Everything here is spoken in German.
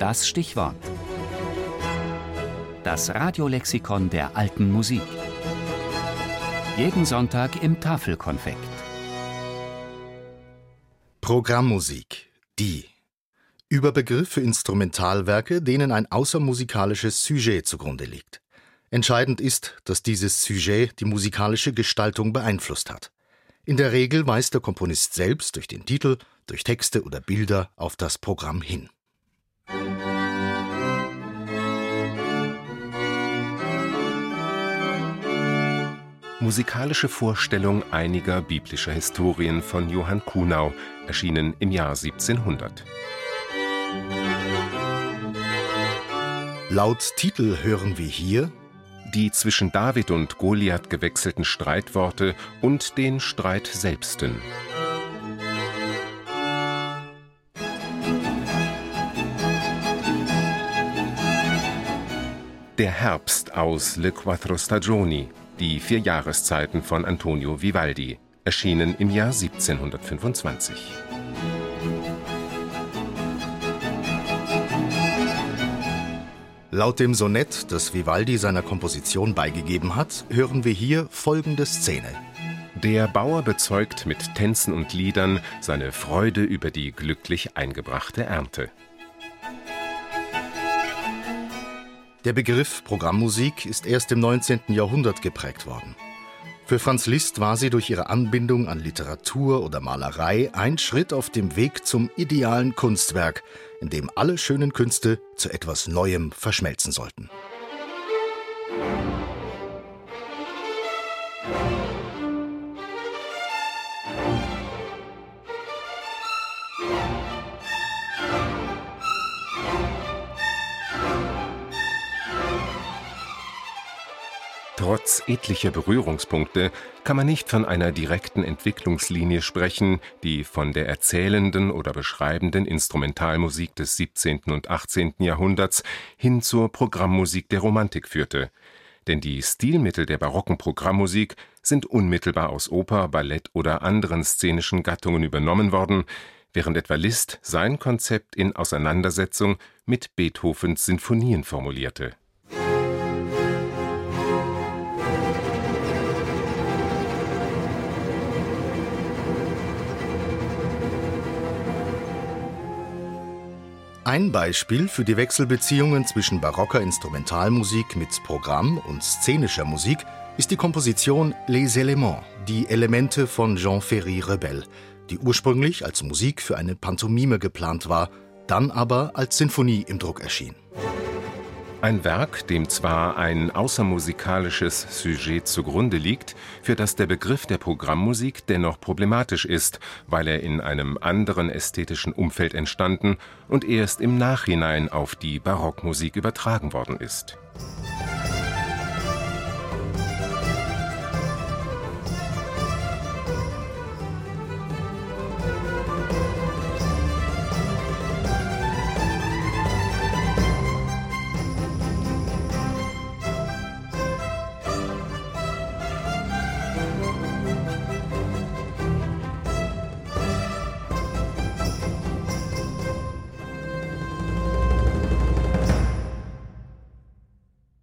Das Stichwort. Das Radiolexikon der alten Musik. Jeden Sonntag im Tafelkonfekt. Programmmusik. Die. Überbegriff für Instrumentalwerke, denen ein außermusikalisches Sujet zugrunde liegt. Entscheidend ist, dass dieses Sujet die musikalische Gestaltung beeinflusst hat. In der Regel weist der Komponist selbst durch den Titel, durch Texte oder Bilder auf das Programm hin. Musikalische Vorstellung einiger biblischer Historien von Johann Kuhnau, erschienen im Jahr 1700. Laut Titel hören wir hier die zwischen David und Goliath gewechselten Streitworte und den Streit selbsten. Der Herbst aus Le Quattro Stagioni, die vier Jahreszeiten von Antonio Vivaldi, erschienen im Jahr 1725. Laut dem Sonett, das Vivaldi seiner Komposition beigegeben hat, hören wir hier folgende Szene. Der Bauer bezeugt mit Tänzen und Liedern seine Freude über die glücklich eingebrachte Ernte. Der Begriff Programmmusik ist erst im 19. Jahrhundert geprägt worden. Für Franz Liszt war sie durch ihre Anbindung an Literatur oder Malerei ein Schritt auf dem Weg zum idealen Kunstwerk, in dem alle schönen Künste zu etwas Neuem verschmelzen sollten. Trotz etlicher Berührungspunkte kann man nicht von einer direkten Entwicklungslinie sprechen, die von der erzählenden oder beschreibenden Instrumentalmusik des 17. und 18. Jahrhunderts hin zur Programmmusik der Romantik führte. Denn die Stilmittel der barocken Programmmusik sind unmittelbar aus Oper, Ballett oder anderen szenischen Gattungen übernommen worden, während etwa Liszt sein Konzept in Auseinandersetzung mit Beethovens Sinfonien formulierte Ein Beispiel für die Wechselbeziehungen zwischen barocker Instrumentalmusik mit Programm und szenischer Musik ist die Komposition Les Éléments, die Elemente von Jean Ferry Rebel, die ursprünglich als Musik für eine Pantomime geplant war, dann aber als Sinfonie im Druck erschien. Ein Werk, dem zwar ein außermusikalisches Sujet zugrunde liegt, für das der Begriff der Programmmusik dennoch problematisch ist, weil er in einem anderen ästhetischen Umfeld entstanden und erst im Nachhinein auf die Barockmusik übertragen worden ist.